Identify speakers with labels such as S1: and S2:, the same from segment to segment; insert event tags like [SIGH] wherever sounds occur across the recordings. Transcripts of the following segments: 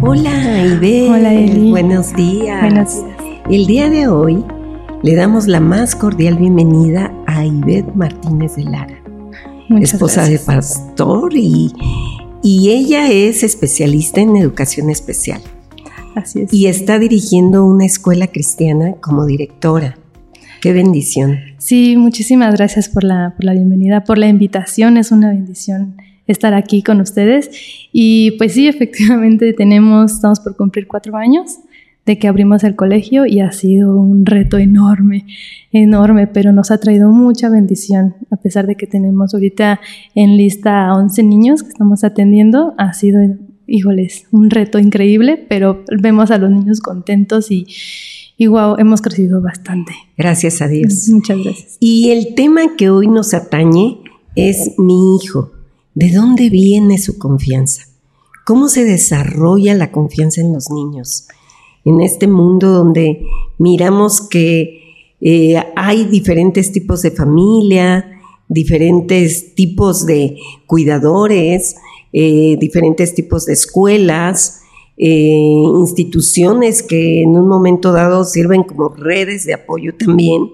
S1: Hola,
S2: Eli.
S1: Buenos días.
S2: Buenos días.
S1: El día de hoy le damos la más cordial bienvenida a Ivette Martínez de Lara,
S2: Muchas
S1: esposa
S2: gracias.
S1: de pastor y, y ella es especialista en educación especial
S2: Así es.
S1: y está dirigiendo una escuela cristiana como directora. Qué bendición.
S2: Sí, muchísimas gracias por la, por la bienvenida, por la invitación. Es una bendición estar aquí con ustedes. Y pues sí, [LAUGHS] efectivamente tenemos, estamos por cumplir cuatro años de que abrimos el colegio y ha sido un reto enorme, enorme, pero nos ha traído mucha bendición. A pesar de que tenemos ahorita en lista a 11 niños que estamos atendiendo, ha sido, híjoles, un reto increíble, pero vemos a los niños contentos y, y wow, hemos crecido bastante.
S1: Gracias a Dios.
S2: Muchas gracias.
S1: Y el tema que hoy nos atañe es mi hijo. ¿De dónde viene su confianza? ¿Cómo se desarrolla la confianza en los niños? En este mundo donde miramos que eh, hay diferentes tipos de familia, diferentes tipos de cuidadores, eh, diferentes tipos de escuelas, eh, instituciones que en un momento dado sirven como redes de apoyo también.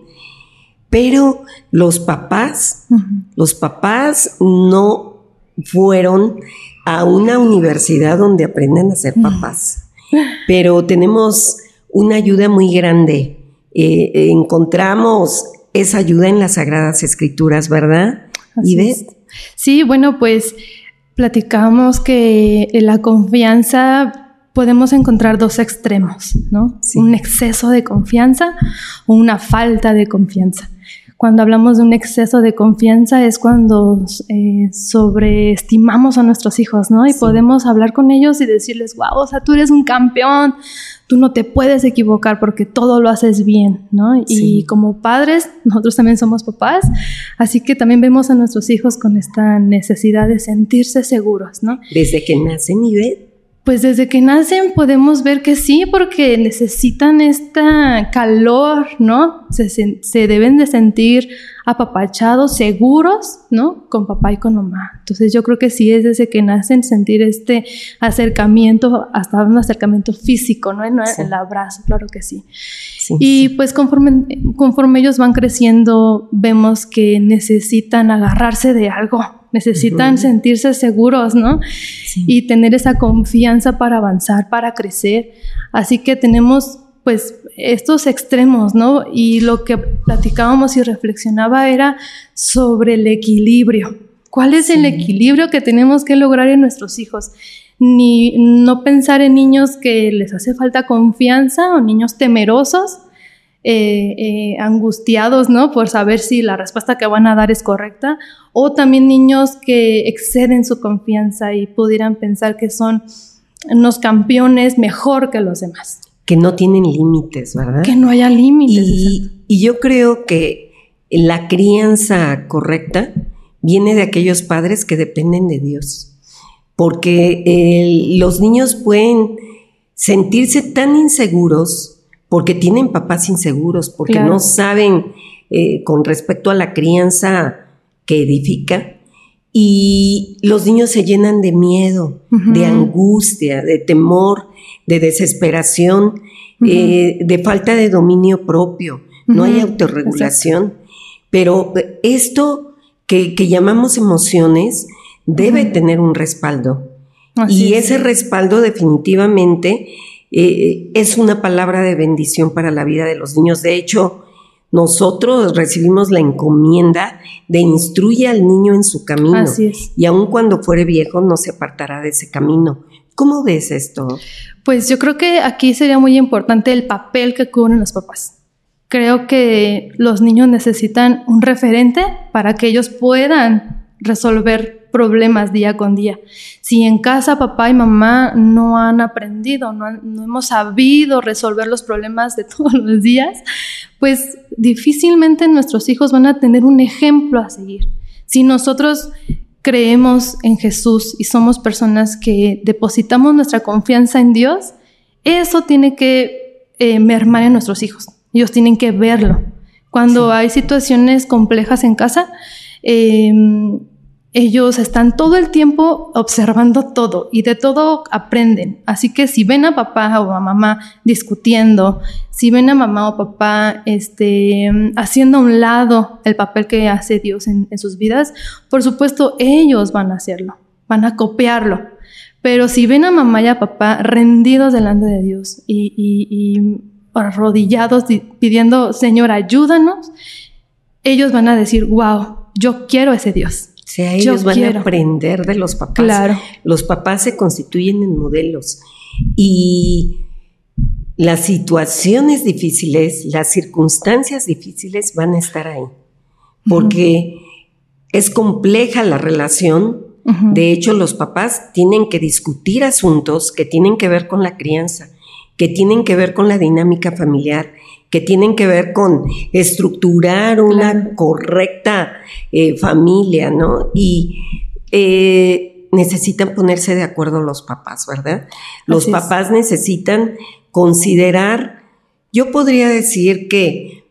S1: Pero los papás, los papás no fueron a una universidad donde aprenden a ser papás. Pero tenemos una ayuda muy grande. Eh, eh, encontramos esa ayuda en las Sagradas Escrituras, ¿verdad?
S2: Así
S1: ¿Y
S2: es.
S1: ves?
S2: Sí, bueno, pues platicamos que en la confianza podemos encontrar dos extremos, ¿no?
S1: Sí.
S2: Un exceso de confianza o una falta de confianza. Cuando hablamos de un exceso de confianza es cuando eh, sobreestimamos a nuestros hijos, ¿no? Y
S1: Sí.
S2: podemos hablar con ellos y decirles, wow, o sea, tú eres un campeón, tú no te puedes equivocar porque todo lo haces bien, ¿no? Y
S1: Sí.
S2: como padres, nosotros también somos papás, así que también vemos a nuestros hijos con esta necesidad de sentirse seguros, ¿no?
S1: Desde que nacen y ven.
S2: Pues desde que nacen podemos ver que sí, porque necesitan esta calor, ¿no? Se, se deben de sentir apapachados, seguros, ¿no? Con papá y con mamá. Entonces yo creo que sí es desde que nacen sentir este acercamiento, hasta un acercamiento físico, ¿no? En
S1: Sí.
S2: el abrazo, claro que sí.
S1: Sí,
S2: Y
S1: sí.
S2: pues conforme, conforme ellos van creciendo, vemos que necesitan agarrarse de algo, necesitan sentirse seguros, ¿no?
S1: Sí.
S2: Y tener esa confianza para avanzar, para crecer. Así que tenemos pues estos extremos, ¿no? Y lo que platicábamos y reflexionaba era sobre el equilibrio. ¿Cuál es el equilibrio que tenemos que lograr en nuestros hijos? Ni no pensar en niños que les hace falta confianza o niños temerosos, eh, eh, angustiados, ¿no? Por saber si la respuesta que van a dar es correcta, o también niños que exceden su confianza y pudieran pensar que son unos campeones mejor que los demás.
S1: Que no tienen límites, ¿verdad?
S2: Que no haya límites.
S1: Y, y yo creo que la crianza correcta viene de aquellos padres que dependen de Dios. Porque eh, los niños pueden sentirse tan inseguros porque tienen papás inseguros, porque
S2: Claro.
S1: no saben eh, con respecto a la crianza que edifica. Y los niños se llenan de miedo, de angustia, de temor, de desesperación, eh, de falta de dominio propio. No hay autorregulación. Pero esto que, que llamamos emociones debe tener un respaldo.
S2: Así
S1: y
S2: es.
S1: ese respaldo definitivamente eh, es una palabra de bendición para la vida de los niños. De hecho, nosotros recibimos la encomienda de instruye al niño en su camino.
S2: Así es.
S1: Y aun cuando fuere viejo, no se apartará de ese camino. ¿Cómo ves esto?
S2: Pues yo creo que aquí sería muy importante el papel que cubren los papás. Creo que los niños necesitan un referente para que ellos puedan resolver problemas día con día. Si en casa papá y mamá no han aprendido, no, han- no hemos sabido resolver los problemas de [LAUGHS] todos los días, pues difícilmente nuestros hijos van a tener un ejemplo a seguir. Si nosotros creemos en Jesús y somos personas que depositamos nuestra confianza en Dios, eso tiene que eh, mermar en nuestros hijos. Ellos tienen que verlo. Cuando hay situaciones complejas en casa, eh, ellos están todo el tiempo observando todo y de todo aprenden. Así que si ven a papá o a mamá discutiendo, si ven a mamá o papá este, haciendo a un lado el papel que hace Dios en, sus vidas, por supuesto ellos van a hacerlo, van a copiarlo. Pero si ven a mamá y a papá rendidos delante de Dios y, y arrodillados pidiendo, Señor, ayúdanos, ellos van a decir, wow, yo quiero ese Dios.
S1: O sea, ellos van a aprender de los papás. Claro. Los papás se constituyen en modelos y las situaciones difíciles, las circunstancias difíciles van a estar ahí, porque es compleja la relación. De hecho, los papás tienen que discutir asuntos que tienen que ver con la crianza, que tienen que ver con la dinámica familiar, que tienen que ver con estructurar una correcta eh, familia, ¿no? Y eh, necesitan ponerse de acuerdo los papás, ¿verdad? Los papás necesitan considerar, yo podría decir que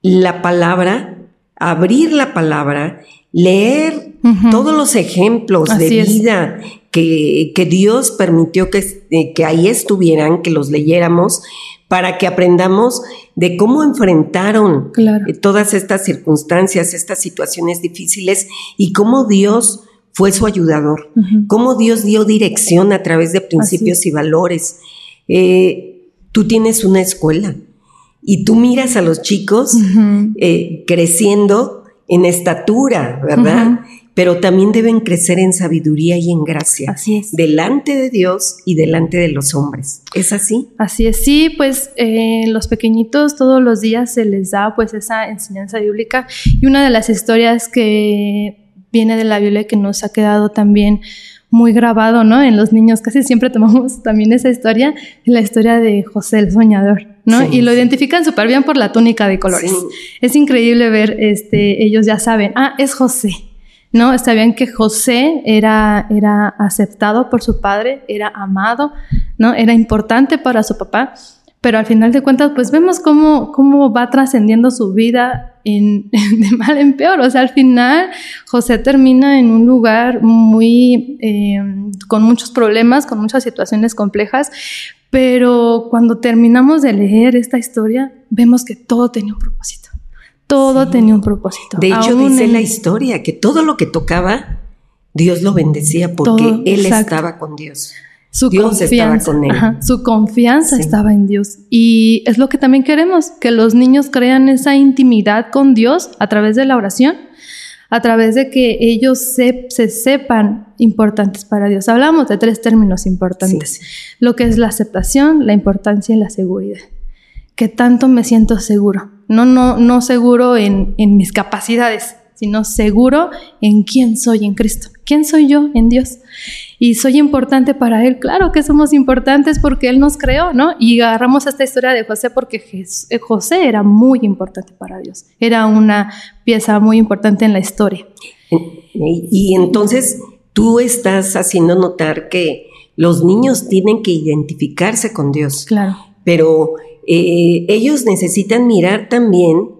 S1: la palabra, abrir la palabra, leer todos los ejemplos de vida que, que, Dios permitió que, eh, que ahí estuvieran, que los leyéramos, para que aprendamos de cómo enfrentaron eh, todas estas circunstancias, estas situaciones difíciles y cómo Dios fue su ayudador, cómo Dios dio dirección a través de principios y valores. Eh, tú tienes una escuela y tú miras a los chicos eh, creciendo en estatura, ¿verdad? Pero también deben crecer en sabiduría y en gracia.
S2: Así es.
S1: Delante de Dios y delante de los hombres. ¿Es así?
S2: Así es, sí, pues eh, los pequeñitos todos los días se les da pues esa enseñanza bíblica y una de las historias que viene de la Biblia que nos ha quedado también muy grabado, ¿no? En los niños casi siempre tomamos también esa historia, la historia de José el soñador, ¿no? y lo identifican súper bien por la túnica de colores. Es increíble ver, este, ellos ya saben, ah, es José, ¿no? Bien que José era, era aceptado por su padre, era amado, ¿no? Era importante para su papá, pero al final de cuentas, pues vemos cómo, cómo va trascendiendo su vida en, [LAUGHS] de mal en peor. O sea, al final José termina en un lugar muy, eh, con muchos problemas, con muchas situaciones complejas, pero cuando terminamos de leer esta historia, vemos que todo tenía un propósito. Todo tenía un propósito.
S1: De hecho, dice la historia que todo lo que tocaba, Dios lo bendecía porque Él estaba con Dios.
S2: Su Dios estaba con él. su confianza estaba en Dios. Y es lo que también queremos, que los niños crean esa intimidad con Dios a través de la oración, a través de que ellos se, sepan importantes para Dios. Hablamos de tres términos importantes, lo que es la aceptación, la importancia y la seguridad. Que tanto me siento seguro no, no, no seguro en, mis capacidades, sino seguro en quién soy en Cristo. ¿Quién soy yo en Dios? Y soy importante para Él. Claro que somos importantes porque Él nos creó, ¿no? Y agarramos esta historia de José porque eh, José era muy importante para Dios. Era una pieza muy importante en la historia.
S1: Y entonces tú estás haciendo notar que los niños tienen que identificarse con Dios.
S2: Claro.
S1: Pero eh, ellos necesitan mirar también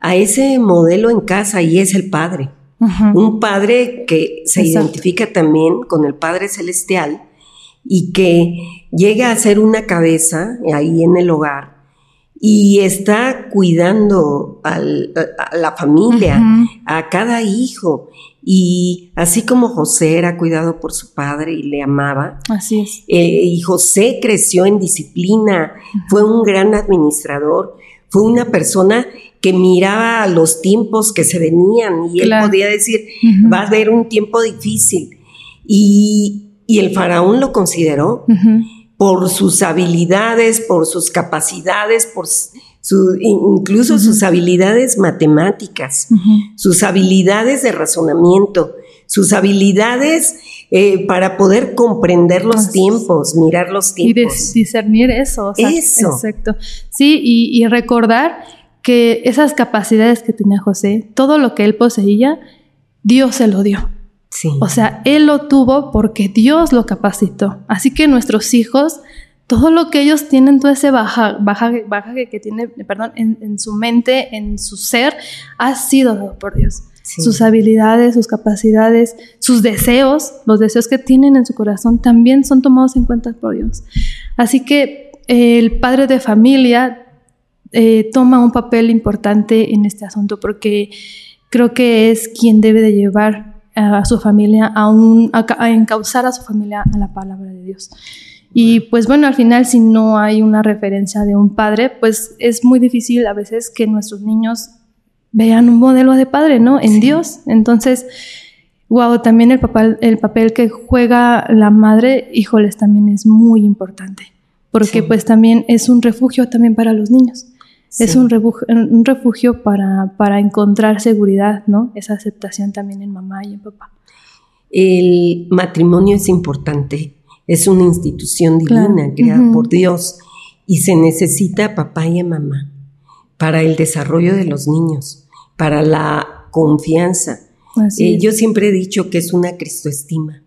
S1: a ese modelo en casa y es el Padre. Un Padre que se identifica también con el Padre Celestial y que llega a ser una cabeza ahí en el hogar y está cuidando a la familia, a cada hijo. Y así como José era cuidado por su padre y le amaba,
S2: así es.
S1: Eh, y José creció en disciplina, fue un gran administrador, fue una persona que miraba los tiempos que se venían y él podía decir, va a haber un tiempo difícil. Y, el faraón lo consideró por sus habilidades, por sus capacidades, por su, incluso sus habilidades matemáticas, sus habilidades de razonamiento, sus habilidades eh, para poder comprender los tiempos, mirar los tiempos.
S2: Y discernir eso.
S1: eso.
S2: Exacto. Sí, y, y recordar que esas capacidades que tenía José, todo lo que él poseía, Dios se lo dio. O sea, él lo tuvo porque Dios lo capacitó. Así que nuestros hijos, todo lo que ellos tienen, todo ese baja, baja, baja que tiene, perdón, en, su mente, en su ser, ha sido dado por Dios. sus habilidades, sus capacidades, sus deseos, los deseos que tienen en su corazón también son tomados en cuenta por Dios. Así que el padre de familia eh, toma un papel importante en este asunto porque creo que es quien debe de llevar a su familia a, un, a, encauzar a su familia a la palabra de Dios. Y pues bueno, al final si no hay una referencia de un padre, pues es muy difícil a veces que nuestros niños vean un modelo de padre, ¿no? En Dios. Entonces, wow, también el papel, el papel que juega la madre, híjoles, también es muy importante, porque pues también es un refugio también para los niños. Es un refugio, un refugio para, para encontrar seguridad, ¿no? Esa aceptación también en mamá y en papá.
S1: El matrimonio es importante, es una institución divina creada por Dios y se necesita papá y mamá para el desarrollo de los niños, para la confianza. Eh, yo siempre he dicho que es una cristoestima,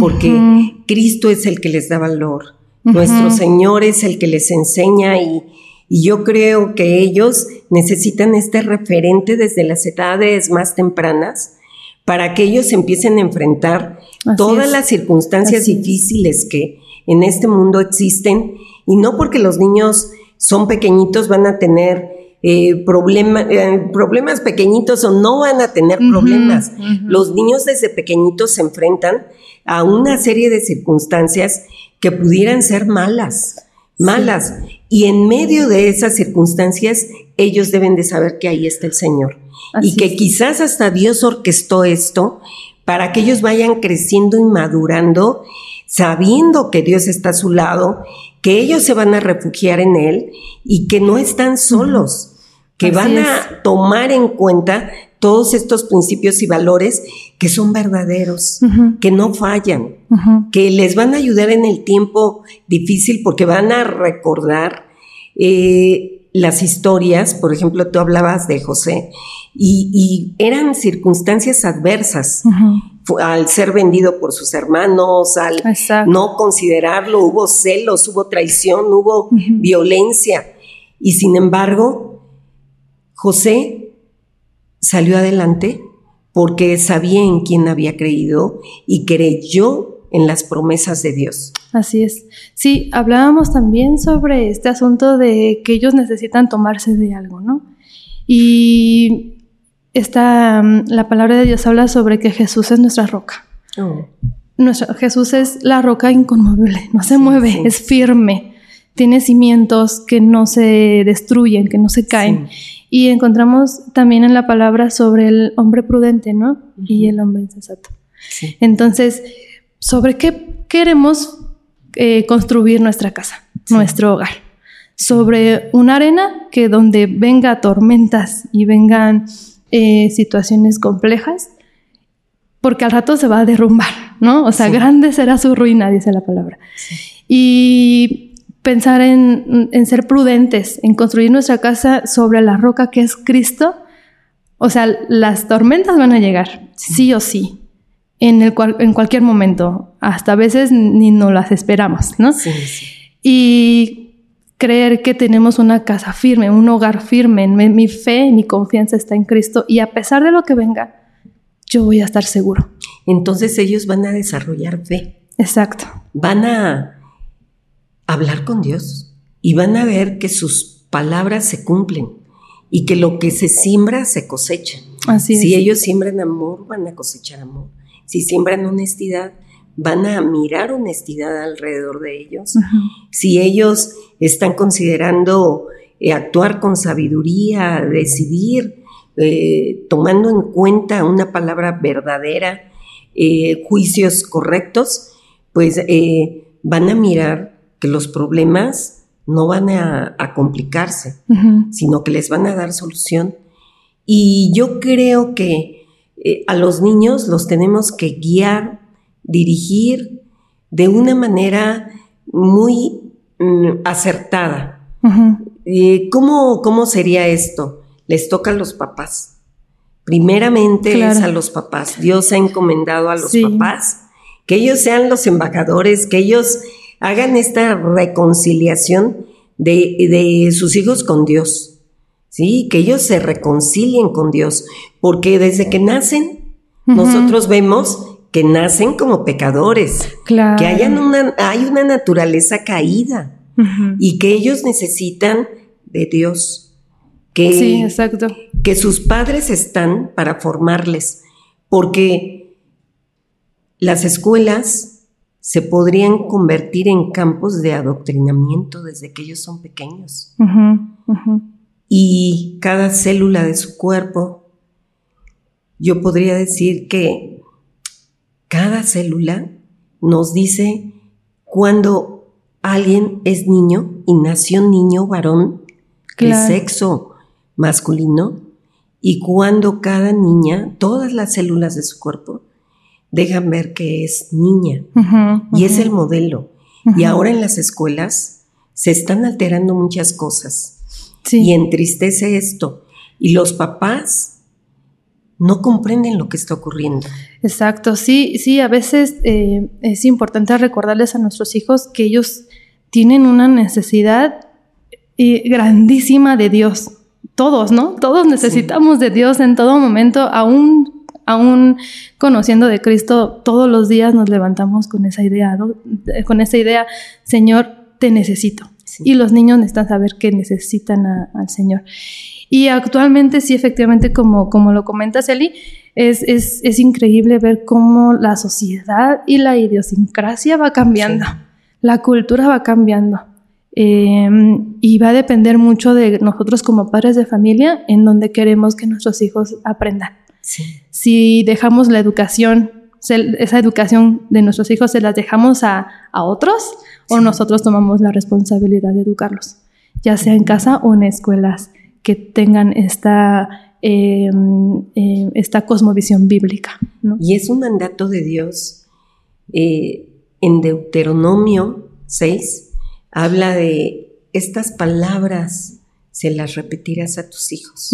S1: porque Cristo es el que les da valor, nuestro Señor es el que les enseña y, y yo creo que ellos necesitan este referente desde las edades más tempranas para que ellos empiecen a enfrentar todas las circunstancias difíciles que en este mundo existen. Y no porque los niños son pequeñitos van a tener eh, eh, problemas pequeñitos o no van a tener problemas. Los niños desde pequeñitos se enfrentan a una serie de circunstancias que pudieran ser malas, malas. Y en medio de esas circunstancias, ellos deben de saber que ahí está el Señor. y que quizás hasta Dios orquestó esto para que ellos vayan creciendo y madurando, sabiendo que Dios está a su lado, que ellos se van a refugiar en Él y que no están solos que van a tomar en cuenta todos estos principios y valores que son verdaderos, que no fallan, que les van a ayudar en el tiempo difícil porque van a recordar eh, las historias, por ejemplo, tú hablabas de José, y, eran circunstancias adversas. Al ser vendido por sus hermanos, al no considerarlo, hubo celos, hubo traición, hubo violencia. Y sin embargo, José salió adelante porque sabía en quién había creído y creyó en las promesas de Dios.
S2: Así es. Sí, hablábamos también sobre este asunto de que ellos necesitan tomarse de algo, ¿no? Y esta, mm, la palabra de Dios habla sobre que Jesús es nuestra roca. Oh. Jesús es la roca inconmovible, no se mueve, es firme, tiene cimientos que no se destruyen, que no se caen. Y encontramos también en la palabra sobre el hombre prudente, ¿no? Y el hombre insensato. Entonces, ¿sobre qué queremos eh, construir nuestra casa, nuestro hogar? Sobre una arena que donde venga tormentas y vengan eh, situaciones complejas, porque al rato se va a derrumbar, ¿no? O sea, grande será su ruina, dice la palabra. Y pensar en, ser prudentes, en construir nuestra casa sobre la roca que es Cristo. O sea, las tormentas van a llegar, sí, o sí, en, el cual, en cualquier momento. Hasta a veces ni nos las esperamos, ¿no? Sí, sí. Y creer que tenemos una casa firme, un hogar firme, mi fe, mi confianza está en Cristo y a pesar de lo que venga, yo voy a estar seguro.
S1: Entonces ellos van a desarrollar fe.
S2: Exacto.
S1: Van a hablar con Dios y van a ver que sus palabras se cumplen y que lo que se siembra se cosecha. Así si ellos siembran amor, van a cosechar amor. Si siembran honestidad, van a mirar honestidad alrededor de ellos. Si ellos están considerando eh, actuar con sabiduría, decidir, eh, tomando en cuenta una palabra verdadera, eh, juicios correctos, pues van a mirar los problemas no van a, complicarse, sino que les van a dar solución. Y yo creo que eh, a los niños los tenemos que guiar, dirigir de una manera muy mm, acertada. Eh, ¿cómo, sería esto? Les toca a los papás. Primeramente es a los papás. Dios ha encomendado a los papás que ellos sean los embajadores, que ellos hagan esta reconciliación de, sus hijos con Dios. ¿sí? Que ellos se reconcilien con Dios, porque desde que nacen, nosotros vemos que nacen como pecadores,
S2: Claro.
S1: que hayan una, hay una naturaleza caída y que ellos necesitan de Dios, que,
S2: Sí, exacto.
S1: que sus padres están para formarles, porque las escuelas se podrían convertir en campos de adoctrinamiento desde que ellos son pequeños. Y cada célula de su cuerpo, yo podría decir que cada célula nos dice cuando alguien es niño y nació niño varón de
S2: Claro.
S1: sexo masculino y cuando cada niña, todas las células de su cuerpo, dejan ver que es niña y es el modelo. Y ahora en las escuelas se están alterando muchas cosas
S2: Sí.
S1: y entristece esto. Y los papás no comprenden lo que está ocurriendo.
S2: Exacto, sí, sí, a veces eh, es importante recordarles a nuestros hijos que ellos tienen una necesidad eh, grandísima de Dios. Todos, ¿no? Todos necesitamos de Dios en todo momento, aún, aún conociendo de Cristo, todos los días nos levantamos con esa idea, ¿no? Eh, con esa idea, Señor, te necesito.
S1: Sí.
S2: Y los niños necesitan saber que necesitan a- al Señor. Y actualmente sí, efectivamente, como, como lo comentas, Eli, es, es, es increíble ver cómo la sociedad y la idiosincrasia va cambiando,
S1: Sí.
S2: la cultura va cambiando. Eh, y va a depender mucho de nosotros como padres de familia en donde queremos que nuestros hijos aprendan.
S1: Sí.
S2: Si dejamos la educación, esa educación de nuestros hijos se las dejamos a, a otros o nosotros tomamos la responsabilidad de educarlos, ya sea en casa o en escuelas que tengan esta, eh, eh, esta cosmovisión bíblica. ¿no?
S1: Y es un mandato de Dios. eh, en Deuteronomio 6 habla de estas palabras, se las repetirás a tus hijos.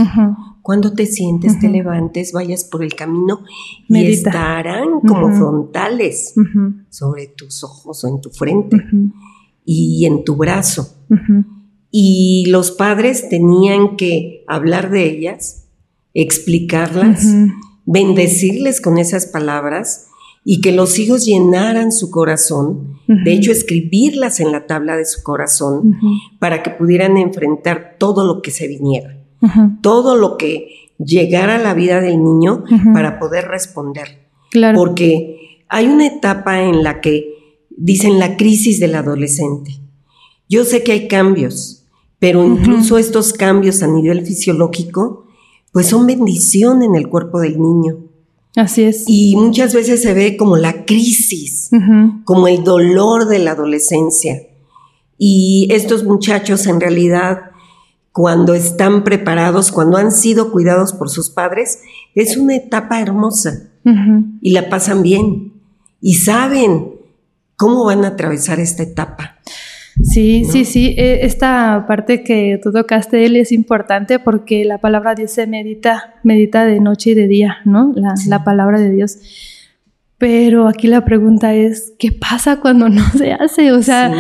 S1: Cuando te sientes, te levantes, vayas por el camino y estarán como frontales sobre tus ojos o en tu frente y en tu brazo. Y los padres tenían que hablar de ellas, explicarlas, bendecirles con esas palabras y que los hijos llenaran su corazón, de hecho escribirlas en la tabla de su corazón para que pudieran enfrentar todo lo que se viniera, todo lo que llegara a la vida del niño para poder responder.
S2: Claro.
S1: Porque hay una etapa en la que dicen la crisis del adolescente. Yo sé que hay cambios, pero incluso estos cambios a nivel fisiológico, pues son bendición en el cuerpo del niño.
S2: Así es.
S1: Y muchas veces se ve como la crisis, como el dolor de la adolescencia. Y estos muchachos en realidad, cuando están preparados, cuando han sido cuidados por sus padres, es una etapa hermosa y la pasan bien y saben cómo van a atravesar esta etapa.
S2: Sí,
S1: ¿no?
S2: sí, sí. Eh, Esta parte que tú tocaste, él es importante porque la palabra dice medita, medita de noche y de día, ¿no? La,
S1: Sí.
S2: la palabra de Dios. Pero aquí la pregunta es, ¿qué pasa cuando [LAUGHS] no se hace? O sea,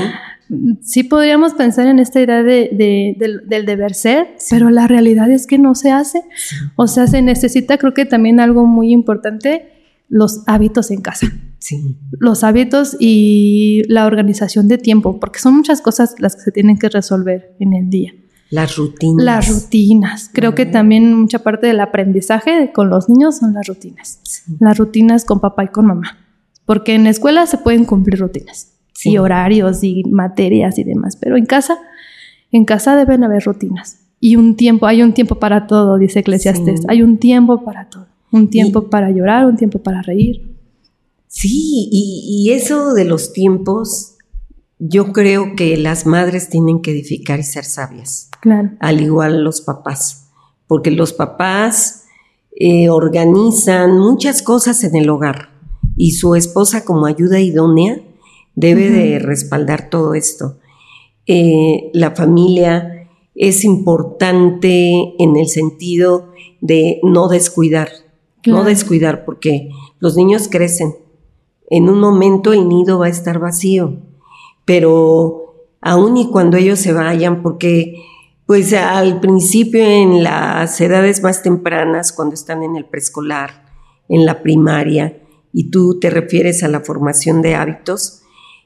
S2: sí, podríamos pensar en esta idea de, de- del, del deber ser,
S1: Sí.
S2: pero la realidad es que no se hace.
S1: Sí.
S2: O sea, se necesita, creo que también algo muy importante, los hábitos en casa
S1: sí,
S2: los hábitos y la organización de tiempo, porque son muchas cosas las que se tienen que resolver en el día.
S1: las rutinas.
S2: Las rutinas. Creo que también mucha parte del aprendizaje con los niños son las rutinas.
S1: Sí.
S2: Las rutinas con papá y con mamá. Porque en la escuela se pueden cumplir rutinas
S1: Sí.
S2: y horarios y materias y demás, pero en casa, en casa deben haber rutinas. Y un tiempo, hay un tiempo para todo, dice Eclesiastes.
S1: Sí.
S2: Hay un tiempo para todo. Un tiempo
S1: Y-
S2: para llorar, un tiempo para reír.
S1: Sí, y, y eso de los tiempos, yo creo que las madres tienen que edificar y ser sabias,
S2: Claro.
S1: al igual los papás, porque los papás eh, organizan muchas cosas en el hogar y su esposa como ayuda idónea debe de respaldar todo esto. Eh, la familia es importante en el sentido de no descuidar, no descuidar, porque los niños crecen. En un momento el nido va a estar vacío, pero aun y cuando ellos se vayan, porque Pues al principio en las edades más tempranas, cuando están en el preescolar, en la primaria, y tú te refieres a la formación de hábitos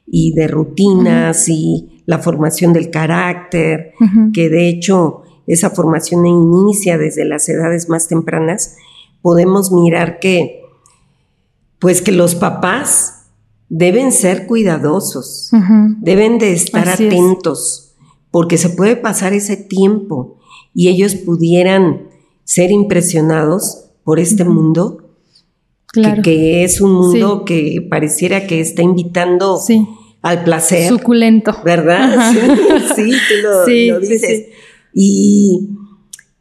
S1: y de rutinas y la formación del carácter, que de hecho esa formación inicia desde las edades más tempranas, podemos mirar que pues que los papás deben ser cuidadosos, deben de estar atentos, porque se puede pasar ese tiempo y ellos pudieran ser impresionados por este mundo, que, es un mundo que pareciera que está invitando al placer.
S2: Suculento.
S1: ¿Verdad? [LAUGHS] Sí, tú lo, [LAUGHS] dices. Y,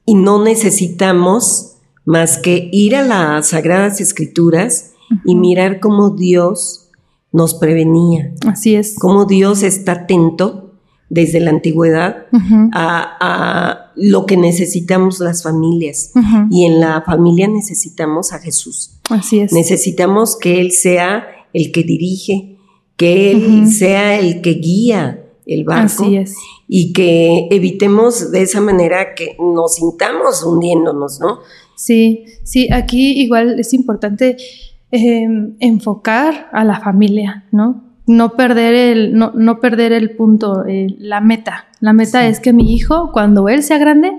S1: y no necesitamos más que ir a las Sagradas Escrituras, y mirar cómo Dios nos prevenía.
S2: Así es.
S1: Cómo Dios está atento desde la antigüedad a, lo que necesitamos las familias. Y en la familia necesitamos a Jesús.
S2: Así es.
S1: Necesitamos que Él sea el que dirige, que Él sea el que guía el barco.
S2: Así es.
S1: Y que evitemos de esa manera que nos sintamos hundiéndonos, ¿no?
S2: Sí, sí, aquí igual es importante Em, enfocar a la familia, ¿no? No perder el, no, no perder el punto, la meta. La meta es que mi hijo, cuando él sea grande,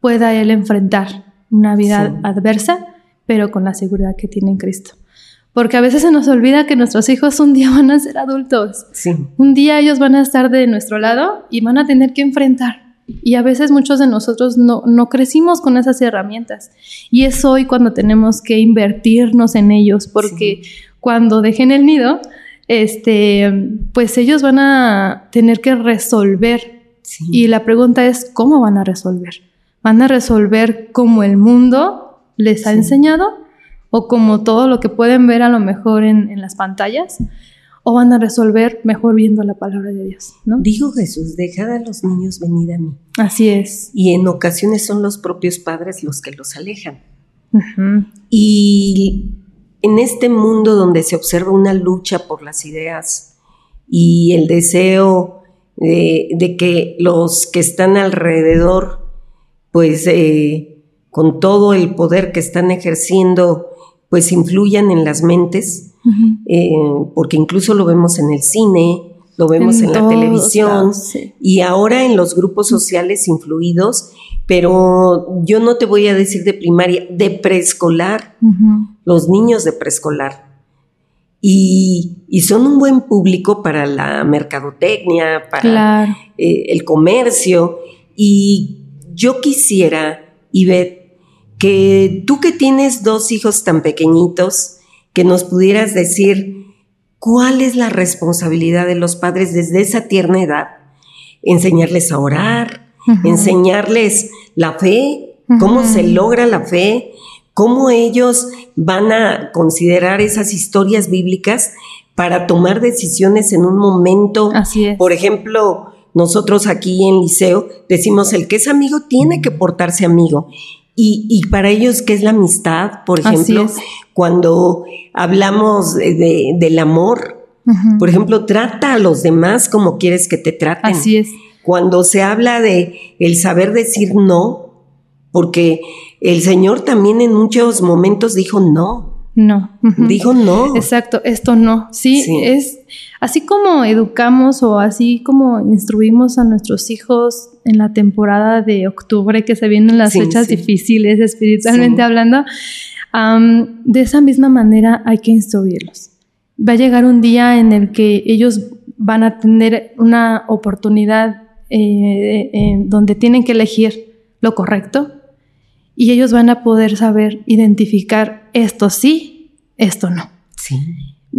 S2: pueda él enfrentar una vida adversa, pero con la seguridad que tiene en Cristo. Porque a veces se nos olvida que nuestros hijos un día [LAUGHS] van a ser adultos.
S1: Sí.
S2: Un día ellos van a estar de nuestro lado y van a tener que enfrentar y a veces muchos de nosotros no, crecimos con esas herramientas. Y es hoy cuando tenemos que invertirnos en ellos, porque cuando dejen el nido, este, pues ellos van a tener que resolver. Y la pregunta es, ¿cómo van a resolver? ¿Van a resolver como el mundo les ha enseñado? ¿O como todo lo que pueden ver a lo mejor en, en las pantallas? O van a resolver mejor viendo la palabra de Dios, ¿no?
S1: Dijo Jesús, dejad a los niños venir a mí.
S2: Así es.
S1: Y en ocasiones son los propios padres los que los alejan. Y en este mundo donde se observa una lucha por las ideas y el deseo de, que los que están alrededor, pues eh, con todo el poder que están ejerciendo, pues influyan en las mentes, eh, porque incluso lo vemos en el cine, lo vemos en, la televisión y ahora en los grupos sociales influidos, pero yo no te voy a decir de primaria, de preescolar, los niños de preescolar. Y, son un buen público para la mercadotecnia, para eh, el comercio. Y yo quisiera, Ivette, que tú que tienes dos hijos tan pequeñitos, que nos pudieras decir cuál es la responsabilidad de los padres desde esa tierna edad. Enseñarles a orar, enseñarles la fe, cómo se logra la fe, cómo ellos van a considerar esas historias bíblicas para tomar decisiones en un momento.
S2: Así es.
S1: Por ejemplo, nosotros aquí en Liceo decimos el que es amigo tiene que portarse amigo. Y, para ellos, ¿qué es la amistad? Por ejemplo, cuando hablamos de, del amor, por ejemplo, trata a los demás como quieres que te traten.
S2: Así es.
S1: Cuando se habla de el saber decir no, porque el Señor también en muchos momentos dijo no.
S2: No.
S1: Dijo no.
S2: Exacto, esto no. Sí, es así como educamos o así como instruimos a nuestros hijos en la temporada de octubre, que se vienen las fechas difíciles espiritualmente hablando, de esa misma manera hay que instruirlos. Va a llegar un día en el que ellos van a tener una oportunidad eh, donde tienen que elegir lo correcto y ellos van a poder saber identificar esto sí, esto no.
S1: Sí.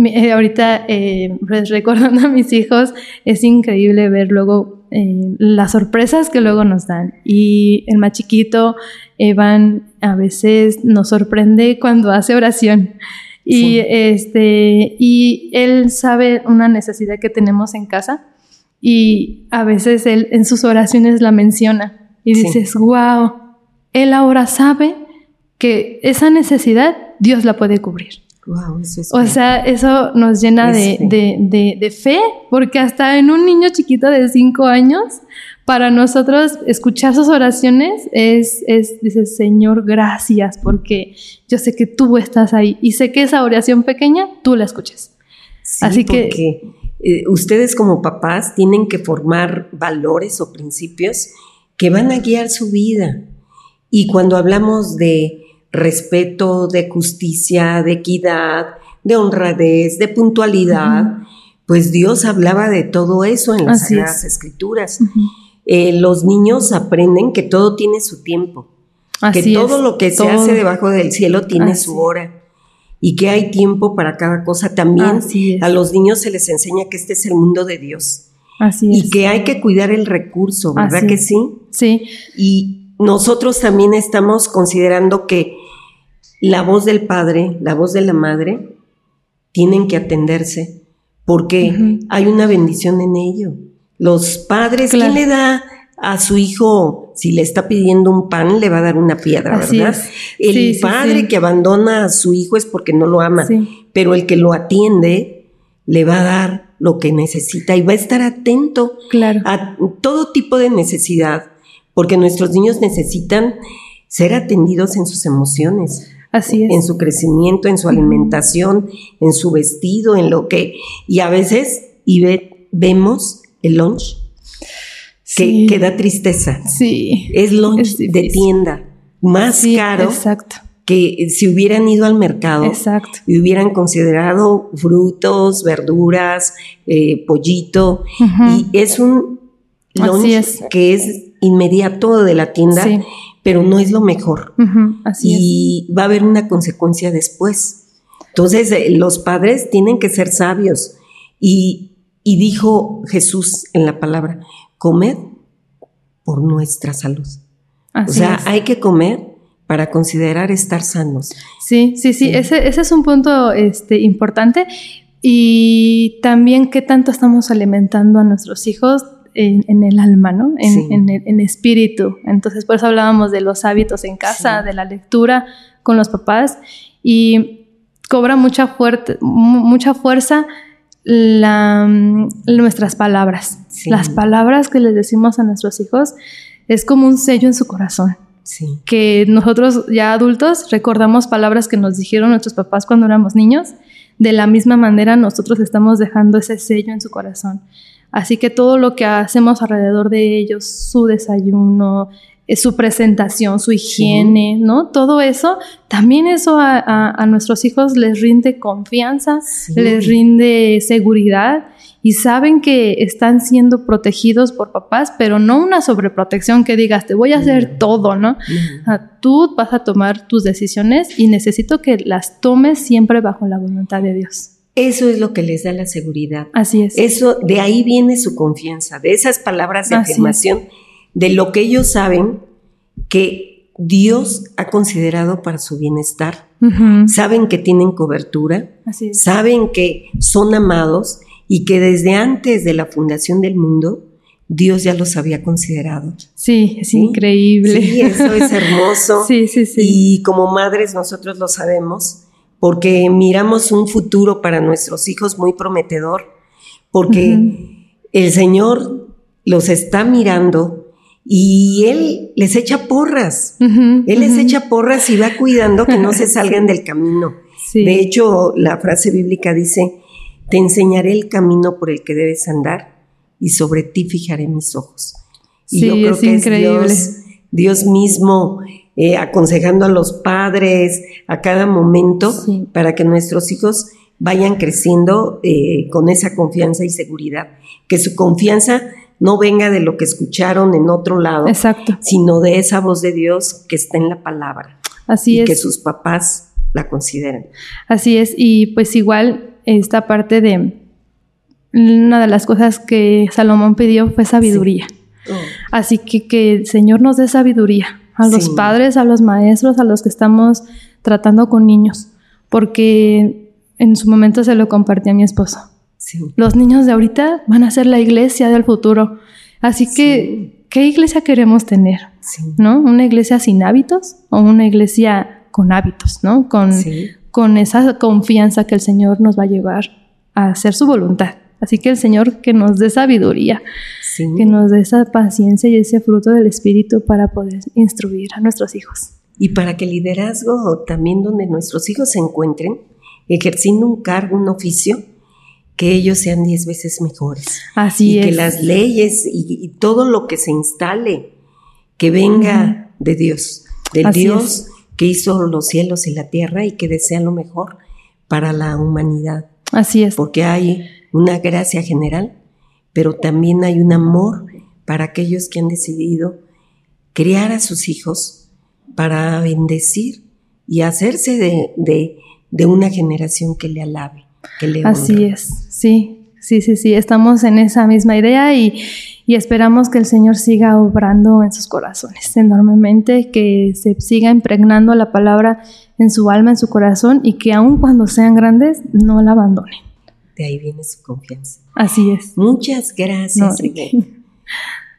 S2: Eh, ahorita, eh, pues, [LAUGHS] recordando a mis hijos, es increíble ver luego eh, las sorpresas que luego nos dan. Y el más chiquito, Evan, a veces nos sorprende cuando hace oración. Y, este, y él sabe una necesidad que tenemos en casa y a veces él en sus oraciones la menciona y dices, wow, él ahora sabe que esa necesidad Dios la puede cubrir.
S1: Wow, eso es
S2: O sea, eso nos llena
S1: Es
S2: de, de- de- de fe, porque hasta en un niño chiquito de cinco años, para nosotros escuchar sus oraciones es, es, dices, Señor, gracias, porque yo sé que tú estás ahí y sé que esa oración pequeña tú la escuchas.
S1: Sí,
S2: Así que-
S1: porque eh, ustedes como papás tienen que formar valores o principios que van a guiar su vida. Y cuando hablamos de respeto, de justicia, de equidad, de honradez, de puntualidad, pues Dios hablaba de todo eso en las
S2: Así
S1: Sagradas
S2: es.
S1: Escrituras. Eh, los niños aprenden que todo tiene su tiempo
S2: Así
S1: que todo
S2: es,
S1: lo que se hace debajo del cielo tiene
S2: Así.
S1: su hora y que hay tiempo para cada cosa. También a los niños se les enseña que este es el mundo de Dios
S2: Así
S1: y
S2: es.
S1: que hay que cuidar el recurso, ¿verdad
S2: Así
S1: que sí?
S2: Sí,
S1: Y nosotros también estamos considerando que la voz del padre, la voz de la madre, tienen que atenderse porque hay una bendición en ello. Los padres,
S2: Claro.
S1: ¿quién le da a su hijo, si le está pidiendo un pan, le va a dar una piedra,
S2: Así
S1: verdad?
S2: es.
S1: El
S2: Sí,
S1: padre
S2: sí.
S1: que abandona a su hijo es porque no lo ama, pero el que lo atiende le va a dar lo que necesita y va a estar atento
S2: claro.
S1: a todo tipo de necesidad, porque nuestros niños necesitan ser atendidos en sus emociones,
S2: Así es.
S1: en su crecimiento, en su alimentación, en su vestido, en lo que... Y a veces y ve- vemos el lunch que,
S2: Sí.
S1: que da tristeza.
S2: Sí.
S1: Es lunch
S2: Es
S1: de tienda, más
S2: Sí,
S1: caro
S2: Exacto.
S1: que si hubieran ido al mercado
S2: Exacto.
S1: y hubieran considerado frutos, verduras, eh, pollito, y es un lunch
S2: es.
S1: que es inmediato de la tienda,
S2: Sí.
S1: pero no es lo mejor.
S2: Así es.
S1: y va a haber una consecuencia después. Entonces, eh, los padres tienen que ser sabios. Y, y dijo Jesús en la palabra, comed por nuestra salud.
S2: Así
S1: o sea,
S2: es.
S1: hay que comer para considerar estar sanos.
S2: Sí, sí, sí,
S1: Sí.
S2: Ese, ese es un punto este, importante. Y también qué tanto estamos alimentando a nuestros hijos en, en el alma, ¿no? En,
S1: Sí.
S2: en el en espíritu. Entonces, por eso hablábamos de los hábitos en casa,
S1: Sí.
S2: de la lectura con los papás. Y cobra mucha, fuerte, mu- mucha fuerza la, mm, nuestras palabras.
S1: Sí.
S2: Las palabras que les decimos a nuestros hijos es como un sello en su corazón
S1: Sí.
S2: que nosotros ya adultos recordamos palabras que nos dijeron nuestros papás cuando éramos niños, de la misma manera nosotros estamos dejando ese sello en su corazón. Así que todo lo que hacemos alrededor de ellos, su desayuno, su presentación, su higiene, ¿no? Todo eso, también eso a, a- a nuestros hijos les rinde confianza,
S1: Sí.
S2: les rinde seguridad y saben que están siendo protegidos por papás, pero no una sobreprotección que digas, te voy a hacer todo, ¿no? Ah, Tú vas a tomar tus decisiones y necesito que las tomes siempre bajo la voluntad de Dios.
S1: Eso es lo que les da la seguridad.
S2: Así es.
S1: Eso, de ahí viene su confianza, de esas palabras de
S2: Así es.
S1: De lo que ellos saben que Dios ha considerado para su bienestar. Saben que tienen cobertura, saben que son amados y que desde antes de la fundación del mundo, Dios ya los había considerado.
S2: Sí, es
S1: ¿Sí?
S2: increíble.
S1: Sí, eso es [LAUGHS] hermoso.
S2: Sí, sí, sí.
S1: Y como madres nosotros lo sabemos porque miramos un futuro para nuestros hijos muy prometedor, porque el Señor los está mirando y Él les echa porras. Él les echa porras y va cuidando que no se [LAUGHS] salgan del camino.
S2: Sí.
S1: De hecho, la frase bíblica dice, te enseñaré el camino por el que debes andar y sobre ti fijaré mis ojos. Y
S2: Sí,
S1: yo creo
S2: es
S1: que
S2: increíble.
S1: es Dios, Dios mismo eh, aconsejando a los padres a cada momento
S2: Sí.
S1: para que nuestros hijos vayan creciendo eh, con esa confianza y seguridad. Que su confianza no venga de lo que escucharon en otro lado,
S2: Exacto.
S1: sino de esa voz de Dios que está en la palabra
S2: Así
S1: y
S2: es.
S1: que sus papás la consideren.
S2: Así es, y pues igual esta parte de una de las cosas que Salomón pidió fue sabiduría. Así que que el Señor nos dé sabiduría a los padres, a los maestros, a los que estamos tratando con niños, porque en su momento se lo compartí a mi esposo.
S1: Sí.
S2: Los niños de ahorita van a ser la iglesia del futuro. Así que, ¿qué iglesia queremos tener?
S1: Sí.
S2: ¿No? ¿Una iglesia sin hábitos o una iglesia con hábitos, ¿no? Con,
S1: Sí.
S2: con esa confianza que el Señor nos va a llevar a hacer su voluntad. Así que el Señor que nos dé sabiduría, que nos dé esa paciencia y ese fruto del Espíritu para poder instruir a nuestros hijos.
S1: Y para que el liderazgo también donde nuestros hijos se encuentren, ejerciendo un cargo, un oficio, que ellos sean diez veces mejores.
S2: Así
S1: y
S2: es.
S1: que las leyes y, todo lo que se instale, que venga de Dios, del Dios que hizo los cielos y la tierra y que desea lo mejor para la humanidad.
S2: Así es.
S1: Porque hay una gracia general, pero también hay un amor para aquellos que han decidido criar a sus hijos para bendecir y hacerse de, de una generación que le alabe.
S2: Así es, sí, sí, sí, sí, estamos en esa misma idea y, esperamos que el Señor siga obrando en sus corazones enormemente, que se siga impregnando la palabra en su alma, en su corazón y que aun cuando sean grandes no la abandonen.
S1: De ahí viene su confianza.
S2: Así es.
S1: Muchas gracias.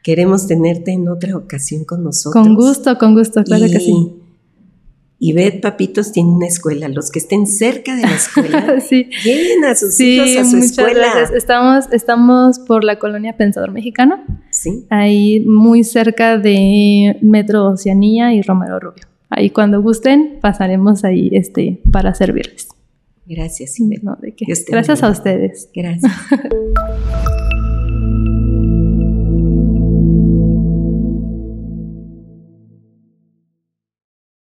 S1: Queremos tenerte en otra ocasión con nosotros.
S2: Con gusto, con gusto, claro que sí.
S1: Y Beth Papitos tiene una escuela. Los que estén cerca de la escuela, [LAUGHS] sí. lleven a sus hijos a su escuela.
S2: Estamos, estamos por la colonia Pensador Mexicano.
S1: Sí.
S2: Ahí muy cerca de Metro Oceanía y Romero Rubio. Ahí cuando gusten, pasaremos ahí este, para servirles.
S1: Gracias.
S2: No, ¿de qué? Gracias a ustedes.
S1: Gracias. [LAUGHS]